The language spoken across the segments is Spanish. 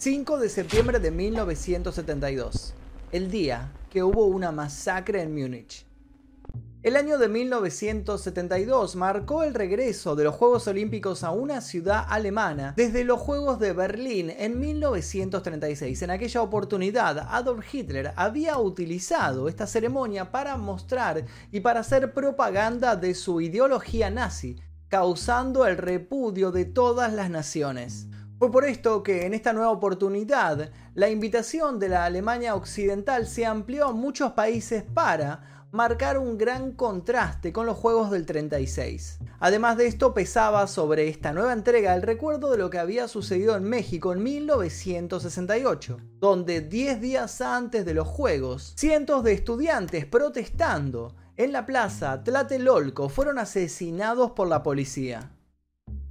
5 de septiembre de 1972, el día que hubo una masacre en Múnich. El año de 1972 marcó el regreso de los Juegos Olímpicos a una ciudad alemana desde los Juegos de Berlín en 1936. En aquella oportunidad, Adolf Hitler había utilizado esta ceremonia para mostrar y para hacer propaganda de su ideología nazi, causando el repudio de todas las naciones. Fue por esto que en esta nueva oportunidad la invitación de la Alemania Occidental se amplió a muchos países para marcar un gran contraste con los Juegos del 36. Además de esto pesaba sobre esta nueva entrega el recuerdo de lo que había sucedido en México en 1968, donde 10 días antes de los Juegos, cientos de estudiantes protestando en la plaza Tlatelolco fueron asesinados por la policía.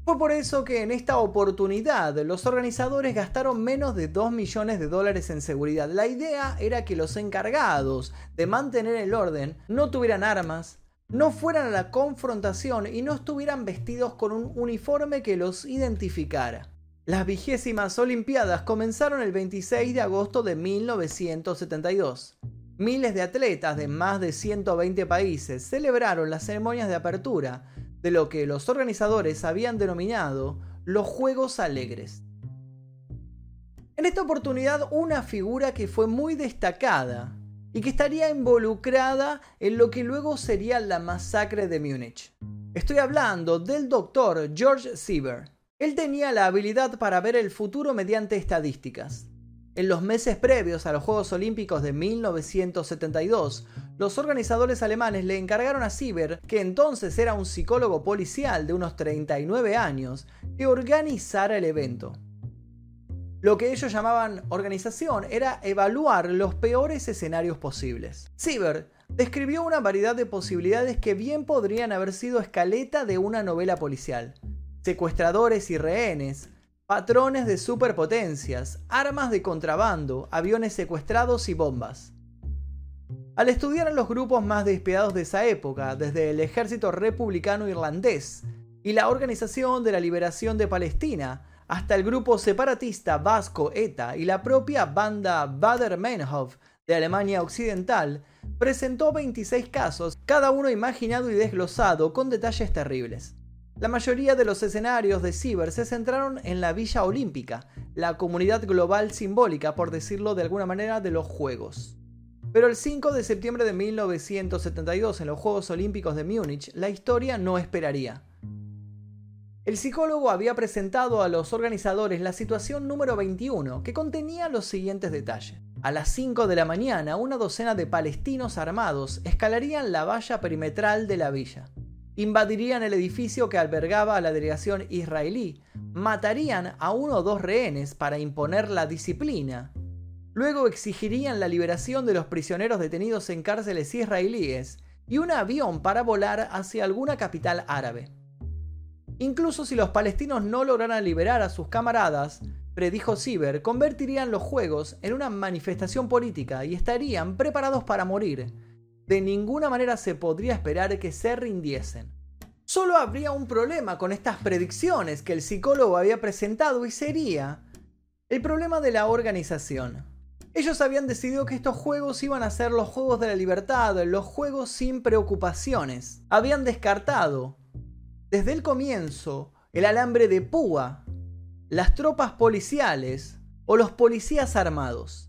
Fue por eso que en esta oportunidad los organizadores gastaron menos de 2 millones de dólares en seguridad. La idea era que los encargados de mantener el orden no tuvieran armas, no fueran a la confrontación y no estuvieran vestidos con un uniforme que los identificara. Las vigésimas Olimpiadas comenzaron el 26 de agosto de 1972. Miles de atletas de más de 120 países celebraron las ceremonias de apertura de lo que los organizadores habían denominado los Juegos Alegres. En esta oportunidad una figura que fue muy destacada y que estaría involucrada en lo que luego sería la masacre de Múnich. Estoy hablando del doctor George Sieber. Él tenía la habilidad para ver el futuro mediante estadísticas. En los meses previos a los Juegos Olímpicos de 1972, los organizadores alemanes le encargaron a Sieber, que entonces era un psicólogo policial de unos 39 años, que organizara el evento. Lo que ellos llamaban organización era evaluar los peores escenarios posibles. Sieber describió una variedad de posibilidades que bien podrían haber sido escaleta de una novela policial. Secuestradores y rehenes, patrones de superpotencias, armas de contrabando, aviones secuestrados y bombas. Al estudiar a los grupos más despiadados de esa época, desde el ejército republicano irlandés y la Organización de la Liberación de Palestina, hasta el grupo separatista vasco ETA y la propia banda Bader-Meinhof de Alemania Occidental, presentó 26 casos, cada uno imaginado y desglosado con detalles terribles. La mayoría de los escenarios de Ciber se centraron en la Villa Olímpica, la comunidad global simbólica, por decirlo de alguna manera, de los Juegos. Pero el 5 de septiembre de 1972, en los Juegos Olímpicos de Múnich, la historia no esperaría. El psicólogo había presentado a los organizadores la situación número 21, que contenía los siguientes detalles. A las 5 de la mañana, una docena de palestinos armados escalarían la valla perimetral de la villa invadirían el edificio que albergaba a la delegación israelí, matarían a uno o dos rehenes para imponer la disciplina, luego exigirían la liberación de los prisioneros detenidos en cárceles israelíes y un avión para volar hacia alguna capital árabe. Incluso si los palestinos no lograran liberar a sus camaradas, predijo Sieber, convertirían los juegos en una manifestación política y estarían preparados para morir, de ninguna manera se podría esperar que se rindiesen. Solo habría un problema con estas predicciones que el psicólogo había presentado y sería el problema de la organización. Ellos habían decidido que estos juegos iban a ser los juegos de la libertad, los juegos sin preocupaciones. Habían descartado desde el comienzo el alambre de púa, las tropas policiales o los policías armados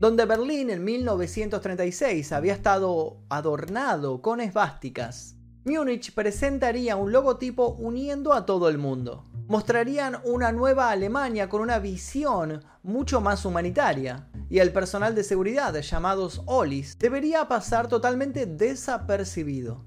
donde Berlín en 1936 había estado adornado con esvásticas. Múnich presentaría un logotipo uniendo a todo el mundo. Mostrarían una nueva Alemania con una visión mucho más humanitaria, y el personal de seguridad, llamados Olis, debería pasar totalmente desapercibido.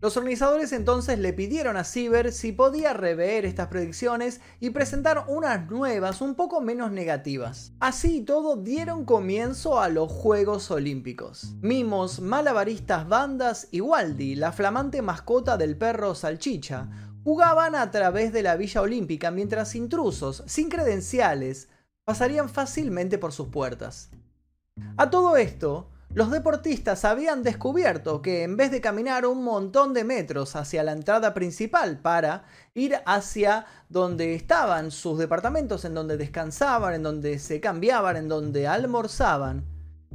Los organizadores entonces le pidieron a Sieber si podía rever estas predicciones y presentar unas nuevas un poco menos negativas. Así todo dieron comienzo a los Juegos Olímpicos. Mimos, malabaristas, bandas y Waldi, la flamante mascota del perro Salchicha, jugaban a través de la Villa Olímpica mientras intrusos, sin credenciales, pasarían fácilmente por sus puertas. A todo esto, Los deportistas habían descubierto que en vez de caminar un montón de metros hacia la entrada principal para ir hacia donde estaban sus departamentos, en donde descansaban, en donde se cambiaban, en donde almorzaban,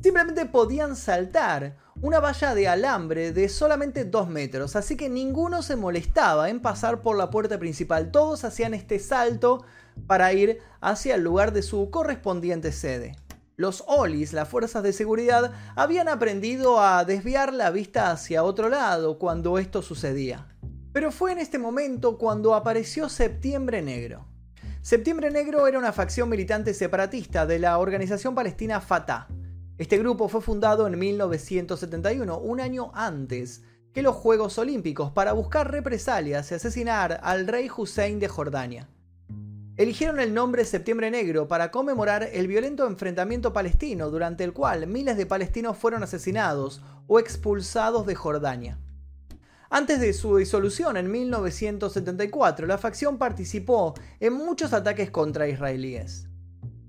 simplemente podían saltar una valla de alambre de solamente 2 metros, así que ninguno se molestaba en pasar por la puerta principal, todos hacían este salto para ir hacia el lugar de su correspondiente sede. Los Olis, las fuerzas de seguridad, habían aprendido a desviar la vista hacia otro lado cuando esto sucedía. Pero fue en este momento cuando apareció Septiembre Negro. Septiembre Negro era una facción militante separatista de la organización palestina Fatah. Este grupo fue fundado en 1971, un año antes que los Juegos Olímpicos, para buscar represalias y asesinar al rey Hussein de Jordania eligieron el nombre Septiembre Negro para conmemorar el violento enfrentamiento palestino durante el cual miles de palestinos fueron asesinados o expulsados de Jordania. Antes de su disolución en 1974, la facción participó en muchos ataques contra israelíes.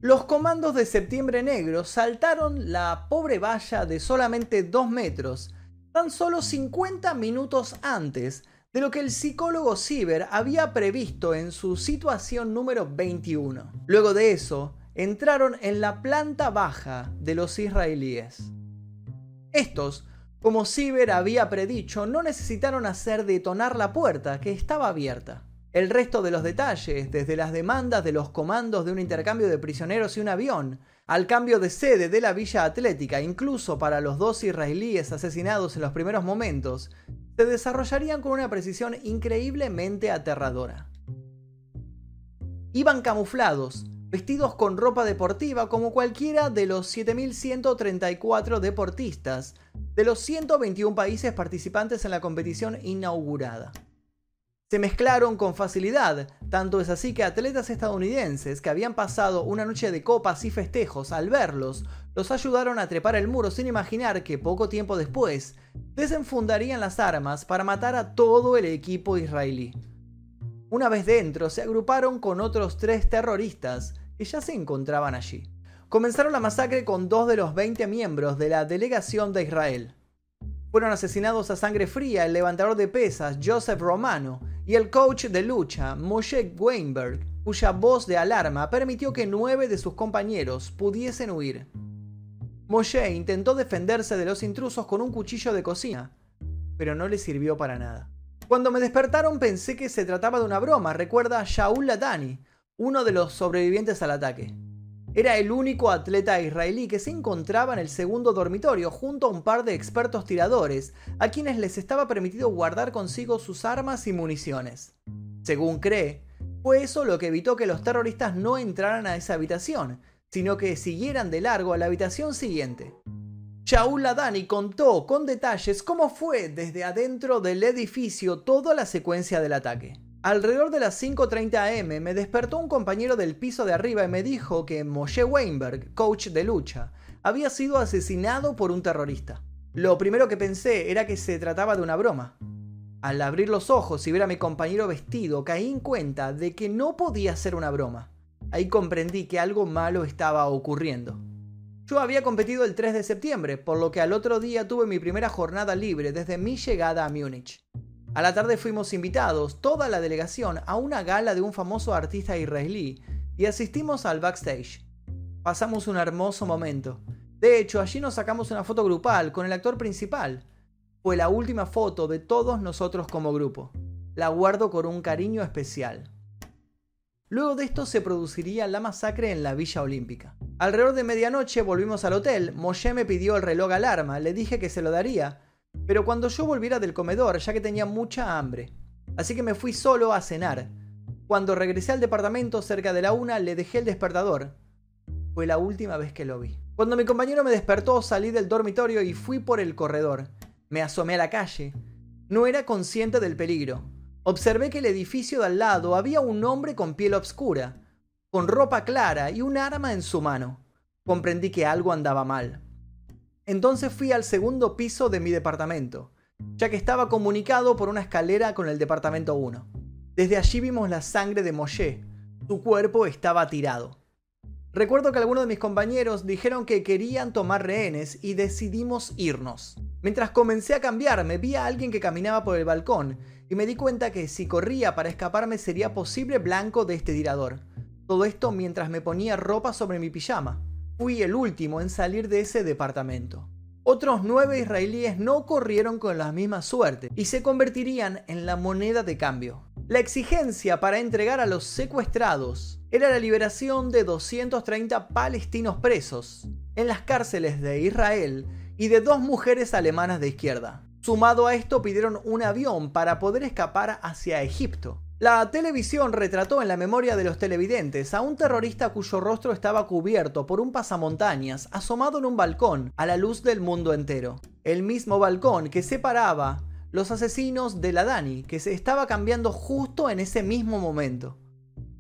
Los comandos de Septiembre Negro saltaron la pobre valla de solamente 2 metros tan solo 50 minutos antes de lo que el psicólogo Sieber había previsto en su situación número 21. Luego de eso, entraron en la planta baja de los israelíes. Estos, como Sieber había predicho, no necesitaron hacer detonar la puerta, que estaba abierta. El resto de los detalles, desde las demandas de los comandos de un intercambio de prisioneros y un avión, al cambio de sede de la Villa Atlética, incluso para los dos israelíes asesinados en los primeros momentos, se desarrollarían con una precisión increíblemente aterradora. Iban camuflados, vestidos con ropa deportiva como cualquiera de los 7.134 deportistas de los 121 países participantes en la competición inaugurada. Se mezclaron con facilidad, tanto es así que atletas estadounidenses que habían pasado una noche de copas y festejos al verlos los ayudaron a trepar el muro sin imaginar que poco tiempo después desenfundarían las armas para matar a todo el equipo israelí. Una vez dentro, se agruparon con otros tres terroristas que ya se encontraban allí. Comenzaron la masacre con dos de los 20 miembros de la delegación de Israel. Fueron asesinados a sangre fría el levantador de pesas Joseph Romano y el coach de lucha Moshe Weinberg, cuya voz de alarma permitió que nueve de sus compañeros pudiesen huir. Moshe intentó defenderse de los intrusos con un cuchillo de cocina, pero no le sirvió para nada. Cuando me despertaron pensé que se trataba de una broma, recuerda Shaul Latani, uno de los sobrevivientes al ataque. Era el único atleta israelí que se encontraba en el segundo dormitorio junto a un par de expertos tiradores, a quienes les estaba permitido guardar consigo sus armas y municiones. Según cree, fue eso lo que evitó que los terroristas no entraran a esa habitación, sino que siguieran de largo a la habitación siguiente. Shaul Ladani contó con detalles cómo fue desde adentro del edificio toda la secuencia del ataque. Alrededor de las 5.30 am me despertó un compañero del piso de arriba y me dijo que Moshe Weinberg, coach de lucha, había sido asesinado por un terrorista. Lo primero que pensé era que se trataba de una broma. Al abrir los ojos y ver a mi compañero vestido, caí en cuenta de que no podía ser una broma ahí comprendí que algo malo estaba ocurriendo. Yo había competido el 3 de septiembre, por lo que al otro día tuve mi primera jornada libre desde mi llegada a Múnich. A la tarde fuimos invitados, toda la delegación, a una gala de un famoso artista israelí y asistimos al backstage. Pasamos un hermoso momento. De hecho, allí nos sacamos una foto grupal con el actor principal. Fue la última foto de todos nosotros como grupo. La guardo con un cariño especial. Luego de esto se produciría la masacre en la Villa Olímpica. Alrededor de medianoche volvimos al hotel, Moshe me pidió el reloj alarma, le dije que se lo daría, pero cuando yo volviera del comedor ya que tenía mucha hambre. Así que me fui solo a cenar. Cuando regresé al departamento cerca de la una le dejé el despertador. Fue la última vez que lo vi. Cuando mi compañero me despertó salí del dormitorio y fui por el corredor. Me asomé a la calle. No era consciente del peligro. Observé que el edificio de al lado había un hombre con piel oscura, con ropa clara y un arma en su mano. Comprendí que algo andaba mal. Entonces fui al segundo piso de mi departamento, ya que estaba comunicado por una escalera con el departamento 1. Desde allí vimos la sangre de Moshe. Su cuerpo estaba tirado. Recuerdo que algunos de mis compañeros dijeron que querían tomar rehenes y decidimos irnos. Mientras comencé a cambiarme, vi a alguien que caminaba por el balcón y me di cuenta que si corría para escaparme sería posible blanco de este tirador. Todo esto mientras me ponía ropa sobre mi pijama. Fui el último en salir de ese departamento. Otros nueve israelíes no corrieron con la misma suerte y se convertirían en la moneda de cambio. La exigencia para entregar a los secuestrados era la liberación de 230 palestinos presos en las cárceles de Israel y de dos mujeres alemanas de izquierda. Sumado a esto pidieron un avión para poder escapar hacia Egipto. La televisión retrató en la memoria de los televidentes a un terrorista cuyo rostro estaba cubierto por un pasamontañas asomado en un balcón a la luz del mundo entero. El mismo balcón que separaba los asesinos de la Dani, que se estaba cambiando justo en ese mismo momento.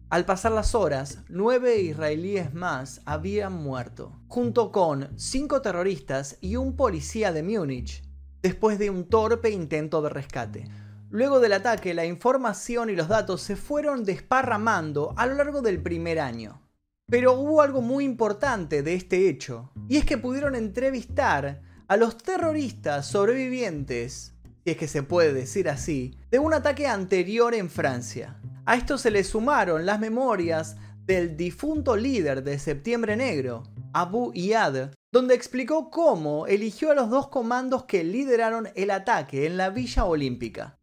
Al pasar las horas, nueve israelíes más habían muerto, junto con cinco terroristas y un policía de Múnich, después de un torpe intento de rescate. Luego del ataque, la información y los datos se fueron desparramando a lo largo del primer año. Pero hubo algo muy importante de este hecho, y es que pudieron entrevistar a los terroristas sobrevivientes si es que se puede decir así, de un ataque anterior en Francia. A esto se le sumaron las memorias del difunto líder de Septiembre Negro, Abu Iyad, donde explicó cómo eligió a los dos comandos que lideraron el ataque en la Villa Olímpica.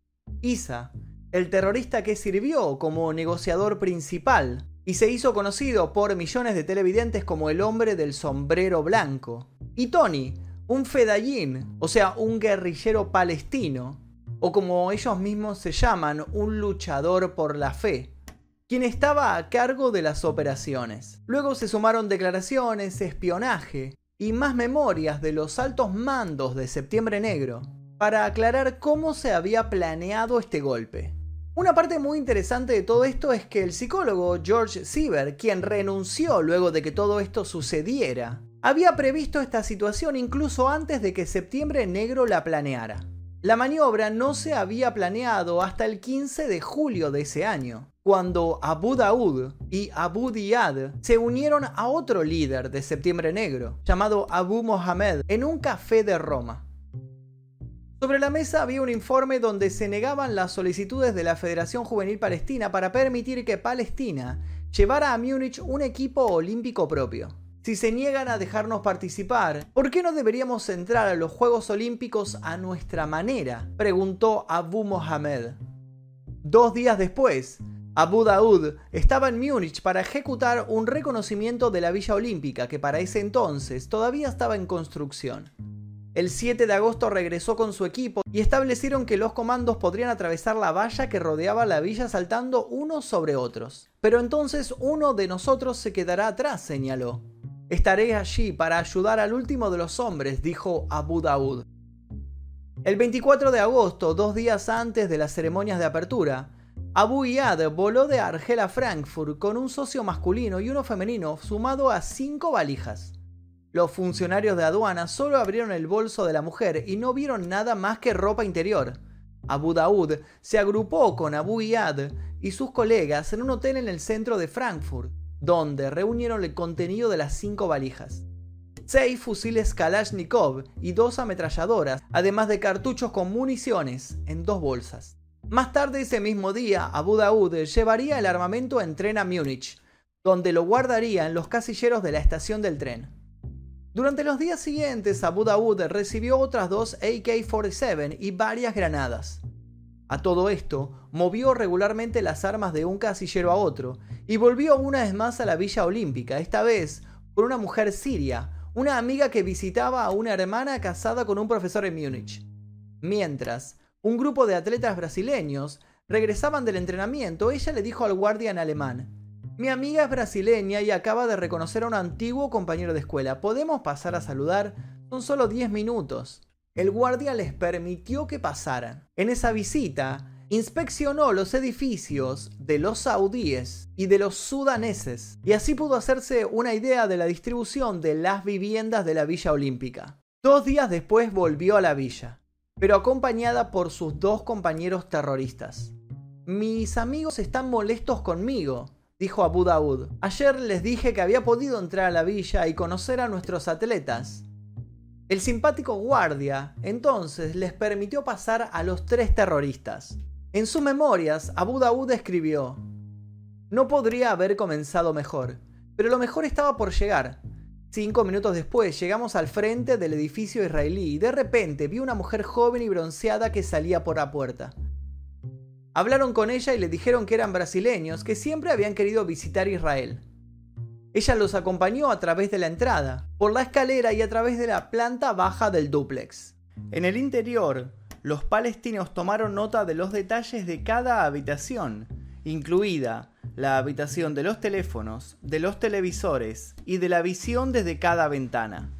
Isa, el terrorista que sirvió como negociador principal y se hizo conocido por millones de televidentes como el hombre del sombrero blanco. Y Tony, un fedayín, o sea, un guerrillero palestino, o como ellos mismos se llaman, un luchador por la fe, quien estaba a cargo de las operaciones. Luego se sumaron declaraciones, espionaje y más memorias de los altos mandos de Septiembre Negro para aclarar cómo se había planeado este golpe. Una parte muy interesante de todo esto es que el psicólogo George Sieber, quien renunció luego de que todo esto sucediera, había previsto esta situación incluso antes de que Septiembre Negro la planeara. La maniobra no se había planeado hasta el 15 de julio de ese año, cuando Abu Daud y Abu Diyad se unieron a otro líder de Septiembre Negro, llamado Abu Mohamed, en un café de Roma. Sobre la mesa había un informe donde se negaban las solicitudes de la Federación Juvenil Palestina para permitir que Palestina llevara a Múnich un equipo olímpico propio. Si se niegan a dejarnos participar, ¿por qué no deberíamos entrar a los Juegos Olímpicos a nuestra manera? preguntó Abu Mohamed. Dos días después, Abu Daud estaba en Múnich para ejecutar un reconocimiento de la Villa Olímpica que para ese entonces todavía estaba en construcción. El 7 de agosto regresó con su equipo y establecieron que los comandos podrían atravesar la valla que rodeaba la villa saltando unos sobre otros. Pero entonces uno de nosotros se quedará atrás, señaló. Estaré allí para ayudar al último de los hombres, dijo Abu Daud. El 24 de agosto, dos días antes de las ceremonias de apertura, Abu Iyad voló de Argel a Frankfurt con un socio masculino y uno femenino sumado a cinco valijas. Los funcionarios de aduana solo abrieron el bolso de la mujer y no vieron nada más que ropa interior. Abu Daud se agrupó con Abu Iyad y sus colegas en un hotel en el centro de Frankfurt donde reunieron el contenido de las cinco valijas. Seis fusiles Kalashnikov y dos ametralladoras, además de cartuchos con municiones en dos bolsas. Más tarde ese mismo día, Abu Daud llevaría el armamento en tren a Múnich, donde lo guardaría en los casilleros de la estación del tren. Durante los días siguientes, Abu Daud recibió otras dos AK-47 y varias granadas. A todo esto, movió regularmente las armas de un casillero a otro y volvió una vez más a la Villa Olímpica, esta vez con una mujer siria, una amiga que visitaba a una hermana casada con un profesor en Múnich. Mientras, un grupo de atletas brasileños regresaban del entrenamiento, ella le dijo al guardia en alemán, mi amiga es brasileña y acaba de reconocer a un antiguo compañero de escuela. ¿Podemos pasar a saludar? Son solo 10 minutos el guardia les permitió que pasaran. En esa visita, inspeccionó los edificios de los saudíes y de los sudaneses, y así pudo hacerse una idea de la distribución de las viviendas de la Villa Olímpica. Dos días después volvió a la villa, pero acompañada por sus dos compañeros terroristas. Mis amigos están molestos conmigo, dijo Abu Daud. Ayer les dije que había podido entrar a la villa y conocer a nuestros atletas. El simpático guardia entonces les permitió pasar a los tres terroristas. En sus memorias, Abu Daud escribió, No podría haber comenzado mejor, pero lo mejor estaba por llegar. Cinco minutos después llegamos al frente del edificio israelí y de repente vi una mujer joven y bronceada que salía por la puerta. Hablaron con ella y le dijeron que eran brasileños que siempre habían querido visitar Israel. Ella los acompañó a través de la entrada, por la escalera y a través de la planta baja del dúplex. En el interior, los palestinos tomaron nota de los detalles de cada habitación, incluida la habitación de los teléfonos, de los televisores y de la visión desde cada ventana.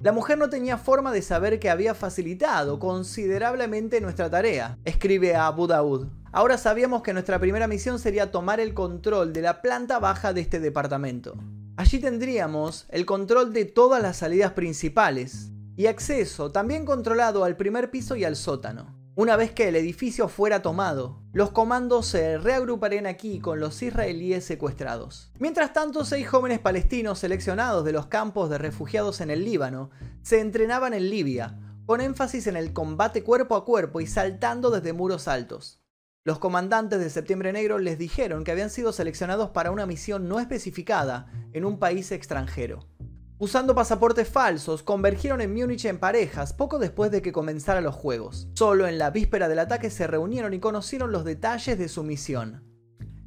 La mujer no tenía forma de saber que había facilitado considerablemente nuestra tarea, escribe a Abu Daud. Ahora sabíamos que nuestra primera misión sería tomar el control de la planta baja de este departamento. Allí tendríamos el control de todas las salidas principales y acceso también controlado al primer piso y al sótano. Una vez que el edificio fuera tomado, los comandos se reagruparían aquí con los israelíes secuestrados. Mientras tanto, seis jóvenes palestinos seleccionados de los campos de refugiados en el Líbano se entrenaban en Libia, con énfasis en el combate cuerpo a cuerpo y saltando desde muros altos. Los comandantes de Septiembre Negro les dijeron que habían sido seleccionados para una misión no especificada en un país extranjero. Usando pasaportes falsos, convergieron en Múnich en parejas poco después de que comenzaran los juegos. Solo en la víspera del ataque se reunieron y conocieron los detalles de su misión.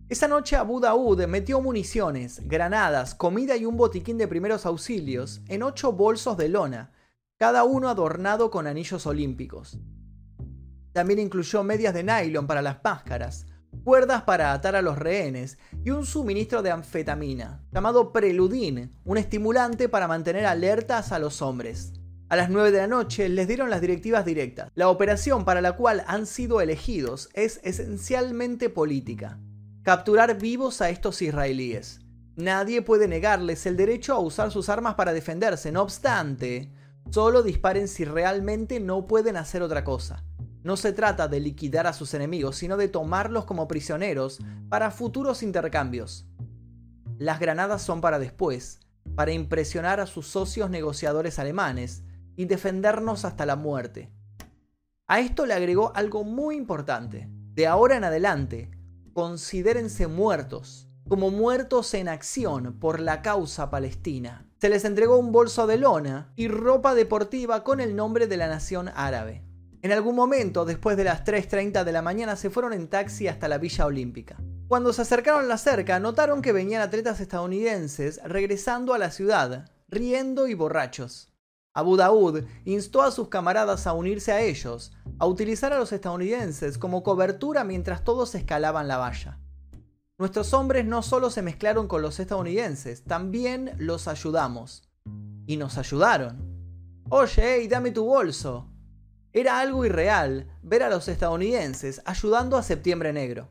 Esa noche Abu Daud metió municiones, granadas, comida y un botiquín de primeros auxilios en ocho bolsos de lona, cada uno adornado con anillos olímpicos. También incluyó medias de nylon para las máscaras, cuerdas para atar a los rehenes y un suministro de anfetamina, llamado preludín, un estimulante para mantener alertas a los hombres. A las 9 de la noche les dieron las directivas directas. La operación para la cual han sido elegidos es esencialmente política. Capturar vivos a estos israelíes. Nadie puede negarles el derecho a usar sus armas para defenderse, no obstante, solo disparen si realmente no pueden hacer otra cosa. No se trata de liquidar a sus enemigos, sino de tomarlos como prisioneros para futuros intercambios. Las granadas son para después, para impresionar a sus socios negociadores alemanes y defendernos hasta la muerte. A esto le agregó algo muy importante. De ahora en adelante, considérense muertos, como muertos en acción por la causa palestina. Se les entregó un bolso de lona y ropa deportiva con el nombre de la nación árabe. En algún momento, después de las 3.30 de la mañana, se fueron en taxi hasta la Villa Olímpica. Cuando se acercaron la cerca, notaron que venían atletas estadounidenses regresando a la ciudad, riendo y borrachos. Abu Daud instó a sus camaradas a unirse a ellos, a utilizar a los estadounidenses como cobertura mientras todos escalaban la valla. Nuestros hombres no solo se mezclaron con los estadounidenses, también los ayudamos. Y nos ayudaron. Oye, hey, dame tu bolso, era algo irreal ver a los estadounidenses ayudando a Septiembre Negro.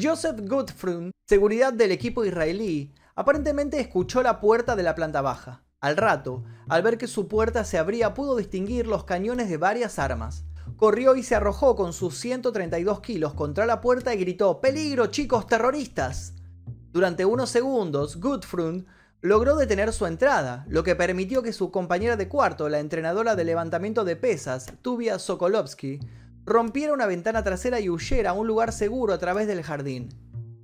Joseph Goodfriend, seguridad del equipo israelí, aparentemente escuchó la puerta de la planta baja. Al rato, al ver que su puerta se abría, pudo distinguir los cañones de varias armas. Corrió y se arrojó con sus 132 kilos contra la puerta y gritó ¡Peligro, chicos terroristas! Durante unos segundos, Goodfriend logró detener su entrada, lo que permitió que su compañera de cuarto, la entrenadora de levantamiento de pesas, Tubia Sokolovsky, rompiera una ventana trasera y huyera a un lugar seguro a través del jardín.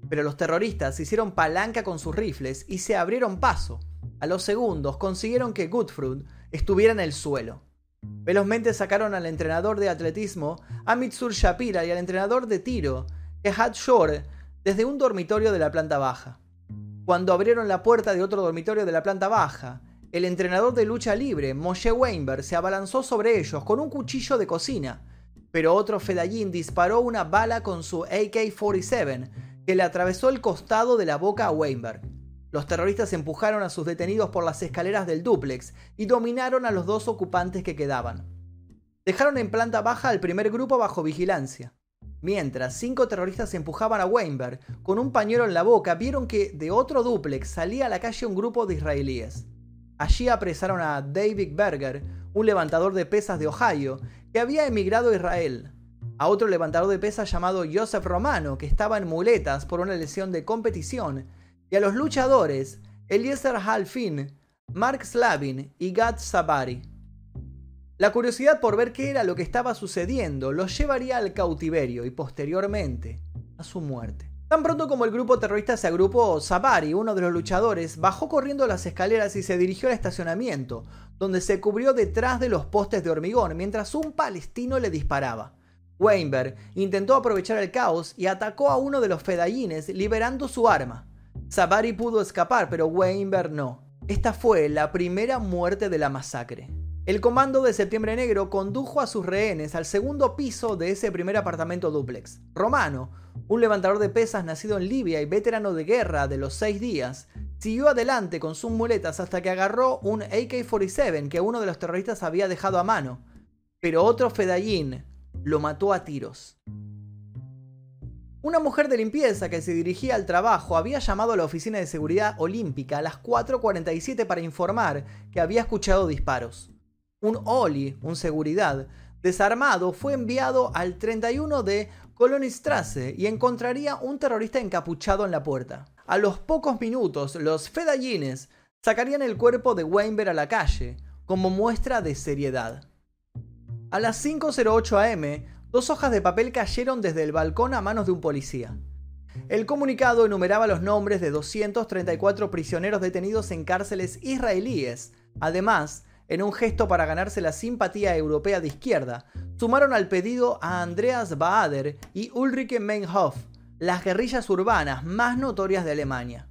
Pero los terroristas hicieron palanca con sus rifles y se abrieron paso. A los segundos consiguieron que Goodfruit estuviera en el suelo. Velozmente sacaron al entrenador de atletismo, Amitsur Shapira, y al entrenador de tiro, Ehad Shore, desde un dormitorio de la planta baja. Cuando abrieron la puerta de otro dormitorio de la planta baja, el entrenador de lucha libre, Moshe Weinberg, se abalanzó sobre ellos con un cuchillo de cocina, pero otro fedallín disparó una bala con su AK-47 que le atravesó el costado de la boca a Weinberg. Los terroristas empujaron a sus detenidos por las escaleras del dúplex y dominaron a los dos ocupantes que quedaban. Dejaron en planta baja al primer grupo bajo vigilancia. Mientras cinco terroristas empujaban a Weinberg con un pañuelo en la boca, vieron que de otro dúplex salía a la calle un grupo de israelíes. Allí apresaron a David Berger, un levantador de pesas de Ohio, que había emigrado a Israel, a otro levantador de pesas llamado Joseph Romano, que estaba en muletas por una lesión de competición, y a los luchadores Eliezer Halfin, Mark Slavin y Gad Sabari. La curiosidad por ver qué era lo que estaba sucediendo los llevaría al cautiverio y posteriormente a su muerte. Tan pronto como el grupo terrorista se agrupó, Sabari, uno de los luchadores, bajó corriendo las escaleras y se dirigió al estacionamiento, donde se cubrió detrás de los postes de hormigón mientras un palestino le disparaba. Weinberg intentó aprovechar el caos y atacó a uno de los fedayines liberando su arma. Sabari pudo escapar, pero Weinberg no. Esta fue la primera muerte de la masacre. El comando de Septiembre Negro condujo a sus rehenes al segundo piso de ese primer apartamento duplex. Romano, un levantador de pesas nacido en Libia y veterano de guerra de los seis días, siguió adelante con sus muletas hasta que agarró un AK-47 que uno de los terroristas había dejado a mano. Pero otro fedayín lo mató a tiros. Una mujer de limpieza que se dirigía al trabajo había llamado a la oficina de seguridad olímpica a las 4.47 para informar que había escuchado disparos un Oli, un seguridad, desarmado, fue enviado al 31 de Kolonistrasse y encontraría un terrorista encapuchado en la puerta. A los pocos minutos, los fedayines sacarían el cuerpo de Weinberg a la calle, como muestra de seriedad. A las 5.08 am, dos hojas de papel cayeron desde el balcón a manos de un policía. El comunicado enumeraba los nombres de 234 prisioneros detenidos en cárceles israelíes. Además, en un gesto para ganarse la simpatía europea de izquierda, sumaron al pedido a Andreas Baader y Ulrike Meinhof, las guerrillas urbanas más notorias de Alemania.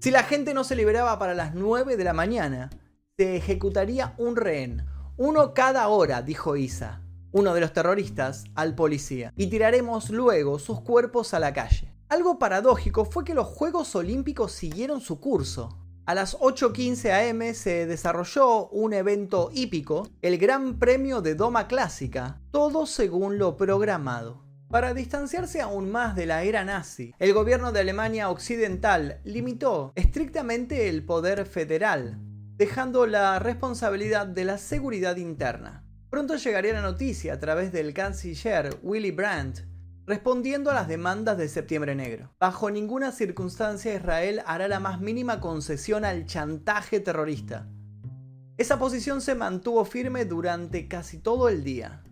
Si la gente no se liberaba para las 9 de la mañana, se ejecutaría un rehén, uno cada hora, dijo Isa, uno de los terroristas, al policía, y tiraremos luego sus cuerpos a la calle. Algo paradójico fue que los Juegos Olímpicos siguieron su curso. A las 8.15 am se desarrolló un evento hípico, el Gran Premio de Doma Clásica, todo según lo programado. Para distanciarse aún más de la era nazi, el gobierno de Alemania Occidental limitó estrictamente el poder federal, dejando la responsabilidad de la seguridad interna. Pronto llegaría la noticia a través del canciller Willy Brandt respondiendo a las demandas de Septiembre Negro. Bajo ninguna circunstancia Israel hará la más mínima concesión al chantaje terrorista. Esa posición se mantuvo firme durante casi todo el día.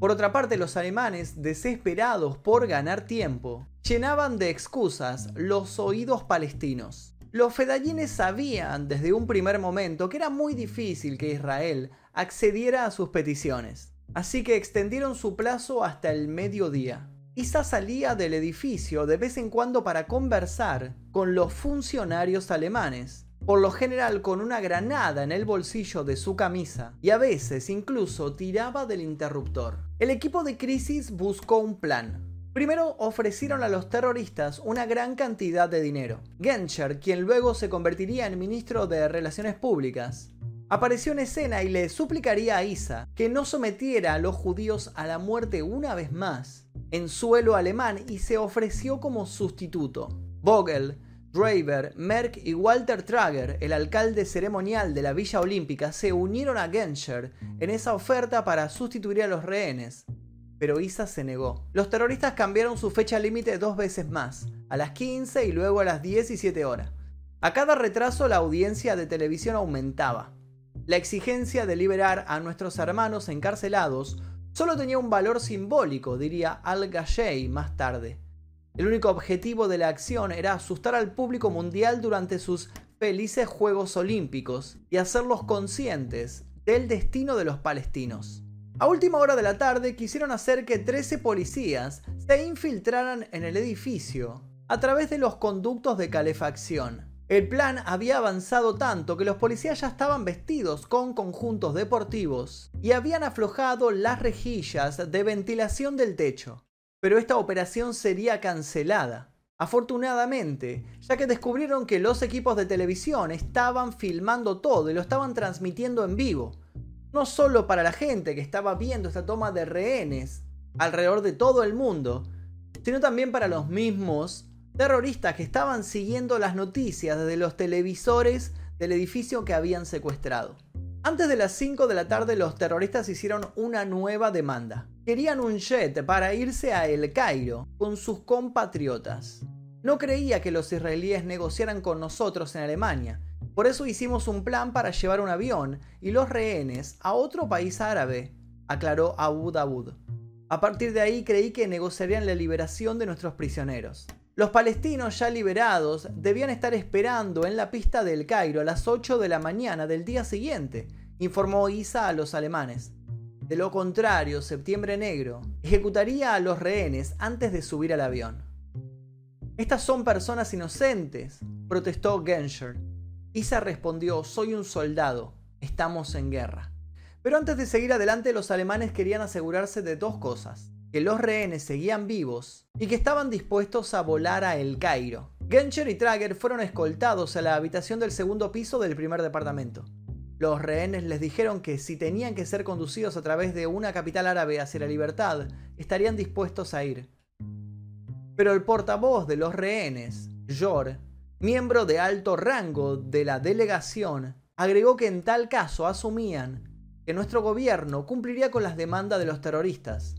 Por otra parte, los alemanes, desesperados por ganar tiempo, llenaban de excusas los oídos palestinos. Los fedayines sabían desde un primer momento que era muy difícil que Israel accediera a sus peticiones, así que extendieron su plazo hasta el mediodía. Isa salía del edificio de vez en cuando para conversar con los funcionarios alemanes, por lo general con una granada en el bolsillo de su camisa y a veces incluso tiraba del interruptor. El equipo de crisis buscó un plan. Primero ofrecieron a los terroristas una gran cantidad de dinero. Genscher, quien luego se convertiría en ministro de Relaciones Públicas, apareció en escena y le suplicaría a Isa que no sometiera a los judíos a la muerte una vez más en suelo alemán y se ofreció como sustituto. Vogel, Draver, Merck y Walter Trager, el alcalde ceremonial de la Villa Olímpica, se unieron a Genscher en esa oferta para sustituir a los rehenes, pero Isa se negó. Los terroristas cambiaron su fecha límite dos veces más, a las 15 y luego a las 17 horas. A cada retraso la audiencia de televisión aumentaba. La exigencia de liberar a nuestros hermanos encarcelados solo tenía un valor simbólico, diría Al Gashey más tarde. El único objetivo de la acción era asustar al público mundial durante sus felices Juegos Olímpicos y hacerlos conscientes del destino de los palestinos. A última hora de la tarde quisieron hacer que 13 policías se infiltraran en el edificio a través de los conductos de calefacción. El plan había avanzado tanto que los policías ya estaban vestidos con conjuntos deportivos y habían aflojado las rejillas de ventilación del techo. Pero esta operación sería cancelada. Afortunadamente, ya que descubrieron que los equipos de televisión estaban filmando todo y lo estaban transmitiendo en vivo. No solo para la gente que estaba viendo esta toma de rehenes alrededor de todo el mundo, sino también para los mismos terroristas que estaban siguiendo las noticias desde los televisores del edificio que habían secuestrado. Antes de las 5 de la tarde los terroristas hicieron una nueva demanda. Querían un jet para irse a El Cairo con sus compatriotas. No creía que los israelíes negociaran con nosotros en Alemania. Por eso hicimos un plan para llevar un avión y los rehenes a otro país árabe, aclaró Abu Daoud. A partir de ahí creí que negociarían la liberación de nuestros prisioneros. Los palestinos ya liberados debían estar esperando en la pista del Cairo a las 8 de la mañana del día siguiente, informó Isa a los alemanes. De lo contrario, Septiembre Negro ejecutaría a los rehenes antes de subir al avión. Estas son personas inocentes, protestó Genscher. Isa respondió, soy un soldado, estamos en guerra. Pero antes de seguir adelante, los alemanes querían asegurarse de dos cosas que los rehenes seguían vivos y que estaban dispuestos a volar a El Cairo. Genscher y Trager fueron escoltados a la habitación del segundo piso del primer departamento. Los rehenes les dijeron que si tenían que ser conducidos a través de una capital árabe hacia la libertad, estarían dispuestos a ir. Pero el portavoz de los rehenes, Jor, miembro de alto rango de la delegación, agregó que en tal caso asumían que nuestro gobierno cumpliría con las demandas de los terroristas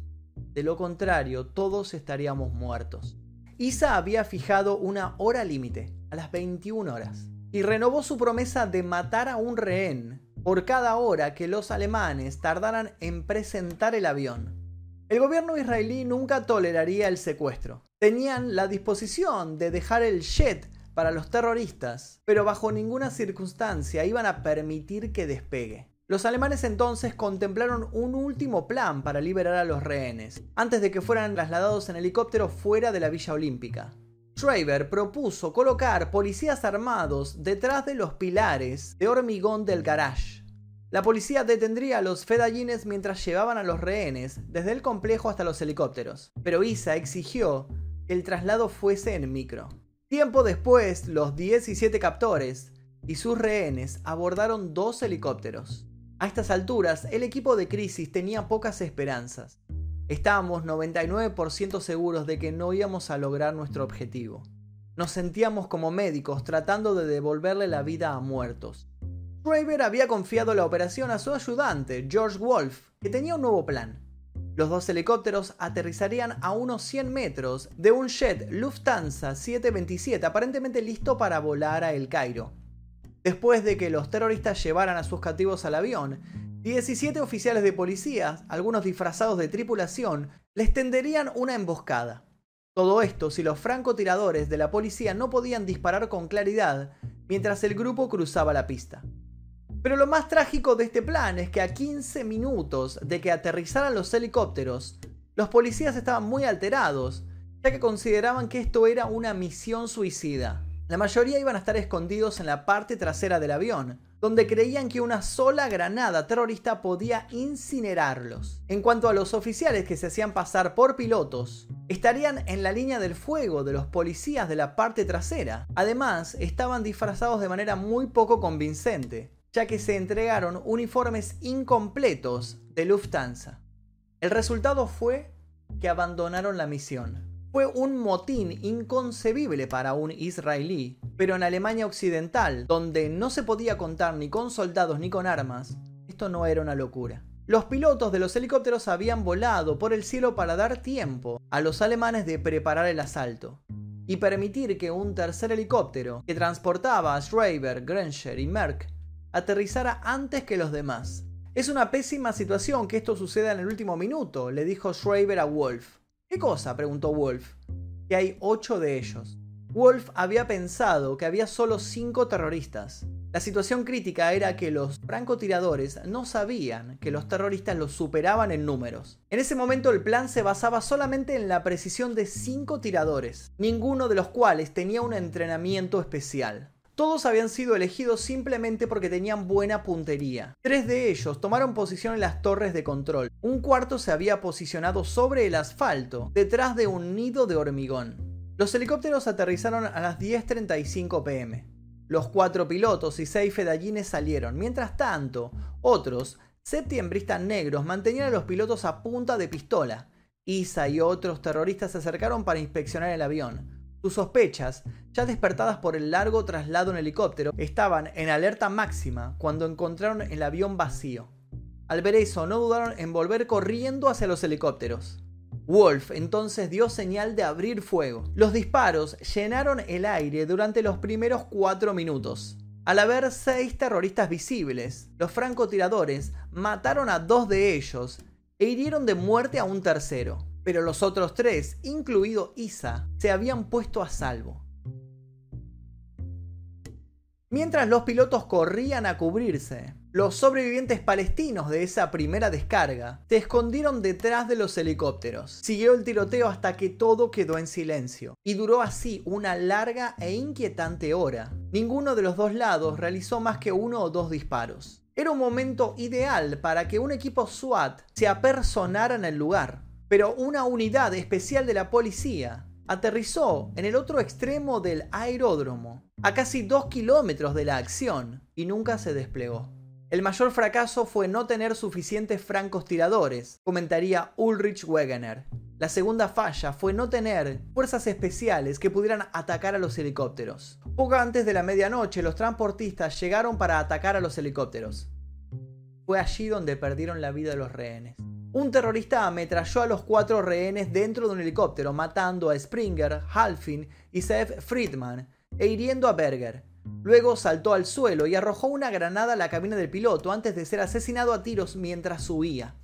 de lo contrario, todos estaríamos muertos. Isa había fijado una hora límite, a las 21 horas, y renovó su promesa de matar a un rehén por cada hora que los alemanes tardaran en presentar el avión. El gobierno israelí nunca toleraría el secuestro. Tenían la disposición de dejar el jet para los terroristas, pero bajo ninguna circunstancia iban a permitir que despegue. Los alemanes entonces contemplaron un último plan para liberar a los rehenes, antes de que fueran trasladados en helicóptero fuera de la Villa Olímpica. Schreiber propuso colocar policías armados detrás de los pilares de hormigón del garage. La policía detendría a los fedallines mientras llevaban a los rehenes desde el complejo hasta los helicópteros, pero Isa exigió que el traslado fuese en micro. Tiempo después, los 17 captores y sus rehenes abordaron dos helicópteros. A estas alturas, el equipo de crisis tenía pocas esperanzas. Estábamos 99% seguros de que no íbamos a lograr nuestro objetivo. Nos sentíamos como médicos tratando de devolverle la vida a muertos. Schreiber había confiado la operación a su ayudante, George Wolf, que tenía un nuevo plan. Los dos helicópteros aterrizarían a unos 100 metros de un jet Lufthansa 727 aparentemente listo para volar a El Cairo. Después de que los terroristas llevaran a sus cautivos al avión, 17 oficiales de policía, algunos disfrazados de tripulación, les tenderían una emboscada. Todo esto si los francotiradores de la policía no podían disparar con claridad mientras el grupo cruzaba la pista. Pero lo más trágico de este plan es que a 15 minutos de que aterrizaran los helicópteros, los policías estaban muy alterados, ya que consideraban que esto era una misión suicida. La mayoría iban a estar escondidos en la parte trasera del avión, donde creían que una sola granada terrorista podía incinerarlos. En cuanto a los oficiales que se hacían pasar por pilotos, estarían en la línea del fuego de los policías de la parte trasera. Además, estaban disfrazados de manera muy poco convincente, ya que se entregaron uniformes incompletos de Lufthansa. El resultado fue que abandonaron la misión. Fue un motín inconcebible para un israelí, pero en Alemania Occidental, donde no se podía contar ni con soldados ni con armas, esto no era una locura. Los pilotos de los helicópteros habían volado por el cielo para dar tiempo a los alemanes de preparar el asalto y permitir que un tercer helicóptero, que transportaba a Schreiber, Grenscher y Merck, aterrizara antes que los demás. Es una pésima situación que esto suceda en el último minuto, le dijo Schreiber a Wolf. ¿Qué cosa? preguntó Wolf. Que hay ocho de ellos. Wolf había pensado que había solo cinco terroristas. La situación crítica era que los francotiradores no sabían que los terroristas los superaban en números. En ese momento el plan se basaba solamente en la precisión de cinco tiradores, ninguno de los cuales tenía un entrenamiento especial. Todos habían sido elegidos simplemente porque tenían buena puntería. Tres de ellos tomaron posición en las torres de control. Un cuarto se había posicionado sobre el asfalto, detrás de un nido de hormigón. Los helicópteros aterrizaron a las 10.35 pm. Los cuatro pilotos y seis fedallines salieron. Mientras tanto, otros, septiembristas negros, mantenían a los pilotos a punta de pistola. Isa y otros terroristas se acercaron para inspeccionar el avión. Sus sospechas, ya despertadas por el largo traslado en helicóptero, estaban en alerta máxima cuando encontraron el avión vacío. Al ver eso, no dudaron en volver corriendo hacia los helicópteros. Wolf entonces dio señal de abrir fuego. Los disparos llenaron el aire durante los primeros cuatro minutos. Al haber seis terroristas visibles, los francotiradores mataron a dos de ellos e hirieron de muerte a un tercero, pero los otros tres, incluido Isa, se habían puesto a salvo. Mientras los pilotos corrían a cubrirse, los sobrevivientes palestinos de esa primera descarga se escondieron detrás de los helicópteros. Siguió el tiroteo hasta que todo quedó en silencio, y duró así una larga e inquietante hora. Ninguno de los dos lados realizó más que uno o dos disparos. Era un momento ideal para que un equipo SWAT se apersonara en el lugar, pero una unidad especial de la policía aterrizó en el otro extremo del aeródromo, a casi dos kilómetros de la acción, y nunca se desplegó. El mayor fracaso fue no tener suficientes francos tiradores, comentaría Ulrich Wegener. La segunda falla fue no tener fuerzas especiales que pudieran atacar a los helicópteros. Poco antes de la medianoche, los transportistas llegaron para atacar a los helicópteros. Fue allí donde perdieron la vida los rehenes. Un terrorista ametralló a los cuatro rehenes dentro de un helicóptero, matando a Springer, Halfin y Seth Friedman, e hiriendo a Berger. Luego saltó al suelo y arrojó una granada a la cabina del piloto antes de ser asesinado a tiros mientras huía.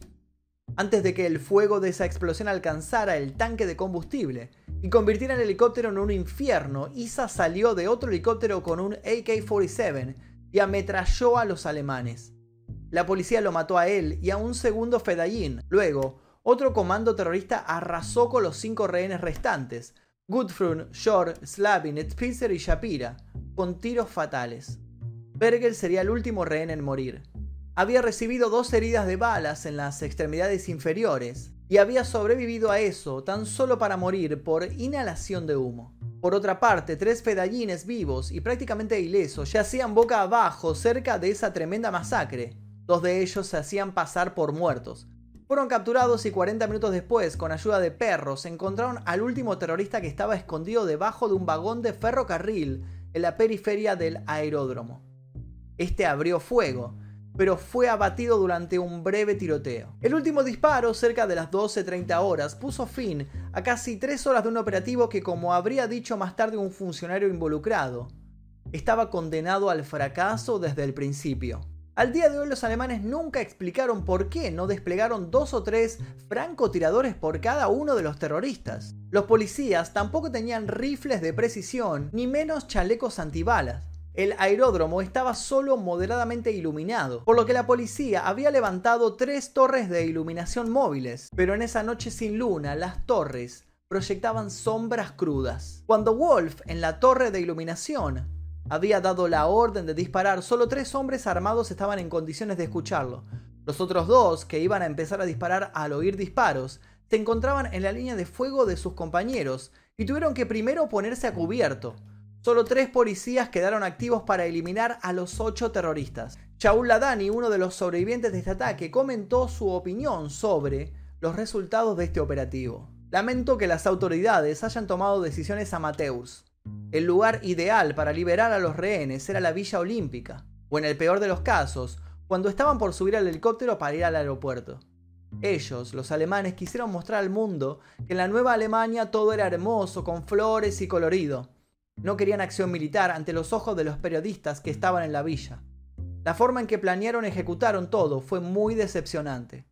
Antes de que el fuego de esa explosión alcanzara el tanque de combustible y convirtiera el helicóptero en un infierno, Isa salió de otro helicóptero con un AK-47 y ametralló a los alemanes. La policía lo mató a él y a un segundo fedayín. Luego, otro comando terrorista arrasó con los cinco rehenes restantes, Gudfrun, Shore, Slavin, Spitzer y Shapira, con tiros fatales. Bergel sería el último rehén en morir. Había recibido dos heridas de balas en las extremidades inferiores y había sobrevivido a eso tan solo para morir por inhalación de humo. Por otra parte, tres fedayines vivos y prácticamente ilesos yacían boca abajo cerca de esa tremenda masacre, Dos de ellos se hacían pasar por muertos. Fueron capturados y 40 minutos después, con ayuda de perros, encontraron al último terrorista que estaba escondido debajo de un vagón de ferrocarril en la periferia del aeródromo. Este abrió fuego, pero fue abatido durante un breve tiroteo. El último disparo, cerca de las 12.30 horas, puso fin a casi tres horas de un operativo que, como habría dicho más tarde un funcionario involucrado, estaba condenado al fracaso desde el principio. Al día de hoy los alemanes nunca explicaron por qué no desplegaron dos o tres francotiradores por cada uno de los terroristas. Los policías tampoco tenían rifles de precisión ni menos chalecos antibalas. El aeródromo estaba solo moderadamente iluminado, por lo que la policía había levantado tres torres de iluminación móviles, pero en esa noche sin luna las torres proyectaban sombras crudas. Cuando Wolf en la torre de iluminación había dado la orden de disparar, solo tres hombres armados estaban en condiciones de escucharlo. Los otros dos, que iban a empezar a disparar al oír disparos, se encontraban en la línea de fuego de sus compañeros y tuvieron que primero ponerse a cubierto. Solo tres policías quedaron activos para eliminar a los ocho terroristas. Shaul Ladani, uno de los sobrevivientes de este ataque, comentó su opinión sobre los resultados de este operativo. Lamento que las autoridades hayan tomado decisiones amateurs. El lugar ideal para liberar a los rehenes era la Villa Olímpica, o en el peor de los casos, cuando estaban por subir al helicóptero para ir al aeropuerto. Ellos, los alemanes, quisieron mostrar al mundo que en la nueva Alemania todo era hermoso, con flores y colorido. No querían acción militar ante los ojos de los periodistas que estaban en la villa. La forma en que planearon y ejecutaron todo fue muy decepcionante.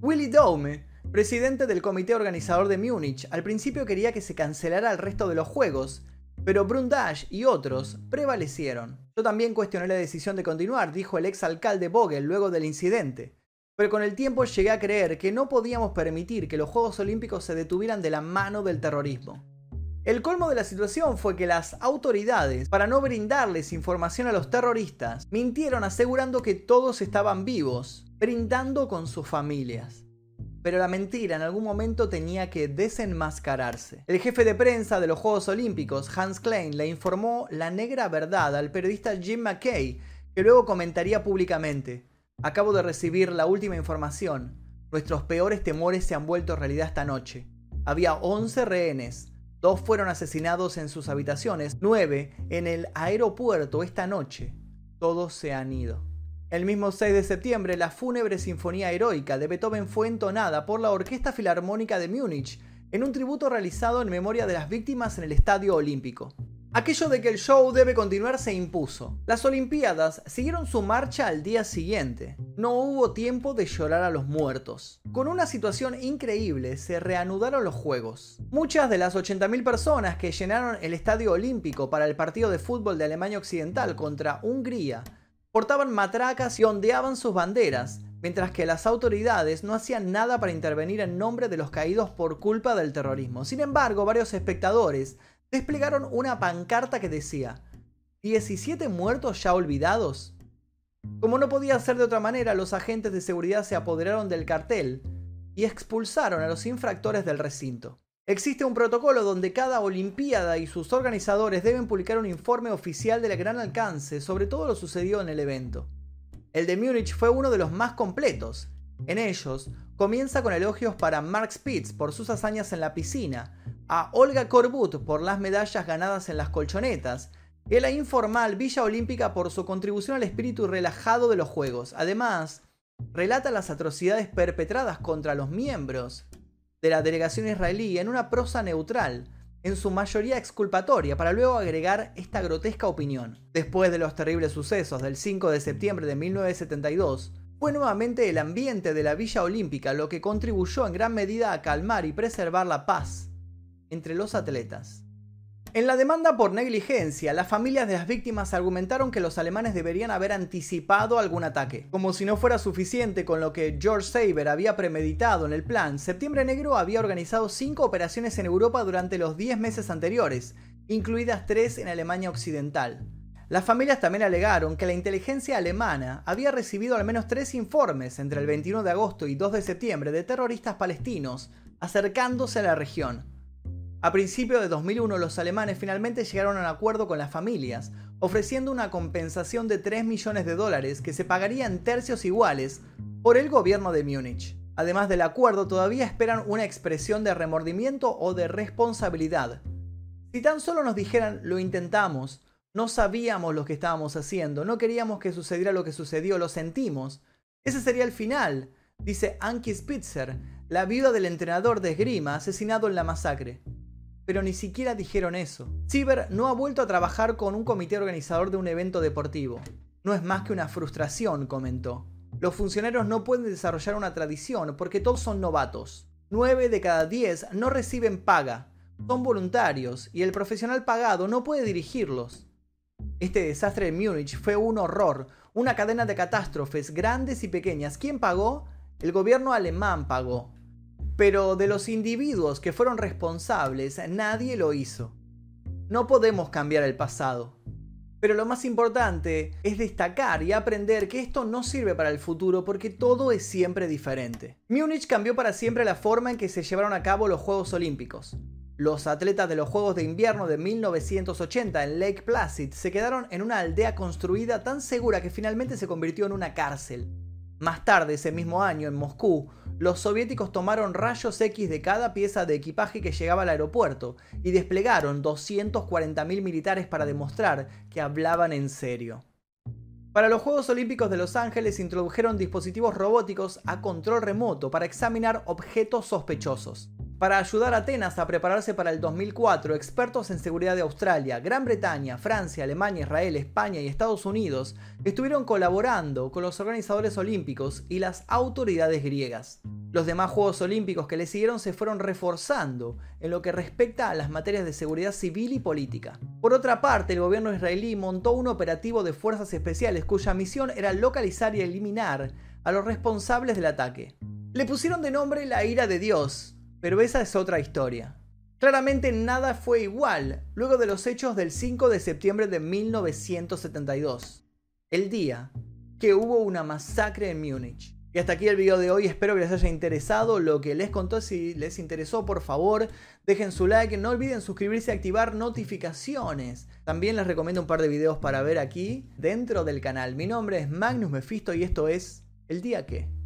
Willy Daume, presidente del comité organizador de Múnich, al principio quería que se cancelara el resto de los juegos, pero Brundage y otros prevalecieron. Yo también cuestioné la decisión de continuar, dijo el ex alcalde Vogel luego del incidente. Pero con el tiempo llegué a creer que no podíamos permitir que los Juegos Olímpicos se detuvieran de la mano del terrorismo. El colmo de la situación fue que las autoridades, para no brindarles información a los terroristas, mintieron asegurando que todos estaban vivos, brindando con sus familias. Pero la mentira en algún momento tenía que desenmascararse. El jefe de prensa de los Juegos Olímpicos, Hans Klein, le informó la negra verdad al periodista Jim McKay, que luego comentaría públicamente, acabo de recibir la última información, nuestros peores temores se han vuelto realidad esta noche. Había 11 rehenes, dos fueron asesinados en sus habitaciones, nueve en el aeropuerto esta noche, todos se han ido. El mismo 6 de septiembre, la fúnebre Sinfonía Heroica de Beethoven fue entonada por la Orquesta Filarmónica de Múnich en un tributo realizado en memoria de las víctimas en el Estadio Olímpico. Aquello de que el show debe continuar se impuso. Las Olimpiadas siguieron su marcha al día siguiente. No hubo tiempo de llorar a los muertos. Con una situación increíble se reanudaron los Juegos. Muchas de las 80.000 personas que llenaron el Estadio Olímpico para el partido de fútbol de Alemania Occidental contra Hungría portaban matracas y ondeaban sus banderas, mientras que las autoridades no hacían nada para intervenir en nombre de los caídos por culpa del terrorismo. Sin embargo, varios espectadores desplegaron una pancarta que decía, ¿17 muertos ya olvidados? Como no podía ser de otra manera, los agentes de seguridad se apoderaron del cartel y expulsaron a los infractores del recinto. Existe un protocolo donde cada Olimpiada y sus organizadores deben publicar un informe oficial del gran alcance sobre todo lo sucedido en el evento. El de Múnich fue uno de los más completos. En ellos, comienza con elogios para Mark Spitz por sus hazañas en la piscina, a Olga Korbut por las medallas ganadas en las colchonetas, y a la informal Villa Olímpica por su contribución al espíritu relajado de los Juegos. Además, relata las atrocidades perpetradas contra los miembros de la delegación israelí en una prosa neutral, en su mayoría exculpatoria, para luego agregar esta grotesca opinión. Después de los terribles sucesos del 5 de septiembre de 1972, fue nuevamente el ambiente de la Villa Olímpica lo que contribuyó en gran medida a calmar y preservar la paz entre los atletas. En la demanda por negligencia, las familias de las víctimas argumentaron que los alemanes deberían haber anticipado algún ataque. Como si no fuera suficiente con lo que George Saber había premeditado en el plan, Septiembre Negro había organizado cinco operaciones en Europa durante los 10 meses anteriores, incluidas tres en Alemania Occidental. Las familias también alegaron que la inteligencia alemana había recibido al menos tres informes entre el 21 de agosto y 2 de septiembre de terroristas palestinos acercándose a la región. A principios de 2001 los alemanes finalmente llegaron a un acuerdo con las familias, ofreciendo una compensación de 3 millones de dólares que se pagaría en tercios iguales por el gobierno de Múnich. Además del acuerdo, todavía esperan una expresión de remordimiento o de responsabilidad. Si tan solo nos dijeran lo intentamos, no sabíamos lo que estábamos haciendo, no queríamos que sucediera lo que sucedió, lo sentimos. Ese sería el final, dice Anki Spitzer, la viuda del entrenador de esgrima asesinado en la masacre pero ni siquiera dijeron eso. Ciber no ha vuelto a trabajar con un comité organizador de un evento deportivo. No es más que una frustración, comentó. Los funcionarios no pueden desarrollar una tradición porque todos son novatos. 9 de cada 10 no reciben paga, son voluntarios y el profesional pagado no puede dirigirlos. Este desastre de Múnich fue un horror, una cadena de catástrofes grandes y pequeñas. ¿Quién pagó? El gobierno alemán pagó. Pero de los individuos que fueron responsables, nadie lo hizo. No podemos cambiar el pasado. Pero lo más importante es destacar y aprender que esto no sirve para el futuro porque todo es siempre diferente. Múnich cambió para siempre la forma en que se llevaron a cabo los Juegos Olímpicos. Los atletas de los Juegos de Invierno de 1980 en Lake Placid se quedaron en una aldea construida tan segura que finalmente se convirtió en una cárcel. Más tarde, ese mismo año, en Moscú, los soviéticos tomaron rayos X de cada pieza de equipaje que llegaba al aeropuerto y desplegaron 240.000 militares para demostrar que hablaban en serio. Para los Juegos Olímpicos de Los Ángeles introdujeron dispositivos robóticos a control remoto para examinar objetos sospechosos. Para ayudar a Atenas a prepararse para el 2004, expertos en seguridad de Australia, Gran Bretaña, Francia, Alemania, Israel, España y Estados Unidos estuvieron colaborando con los organizadores olímpicos y las autoridades griegas. Los demás Juegos Olímpicos que le siguieron se fueron reforzando en lo que respecta a las materias de seguridad civil y política. Por otra parte, el gobierno israelí montó un operativo de fuerzas especiales cuya misión era localizar y eliminar a los responsables del ataque. Le pusieron de nombre la ira de Dios, pero esa es otra historia. Claramente nada fue igual luego de los hechos del 5 de septiembre de 1972, el día que hubo una masacre en Múnich. Y hasta aquí el video de hoy, espero que les haya interesado lo que les contó, si les interesó por favor dejen su like, no olviden suscribirse y activar notificaciones. También les recomiendo un par de videos para ver aquí dentro del canal. Mi nombre es Magnus Mephisto y esto es El Día Que.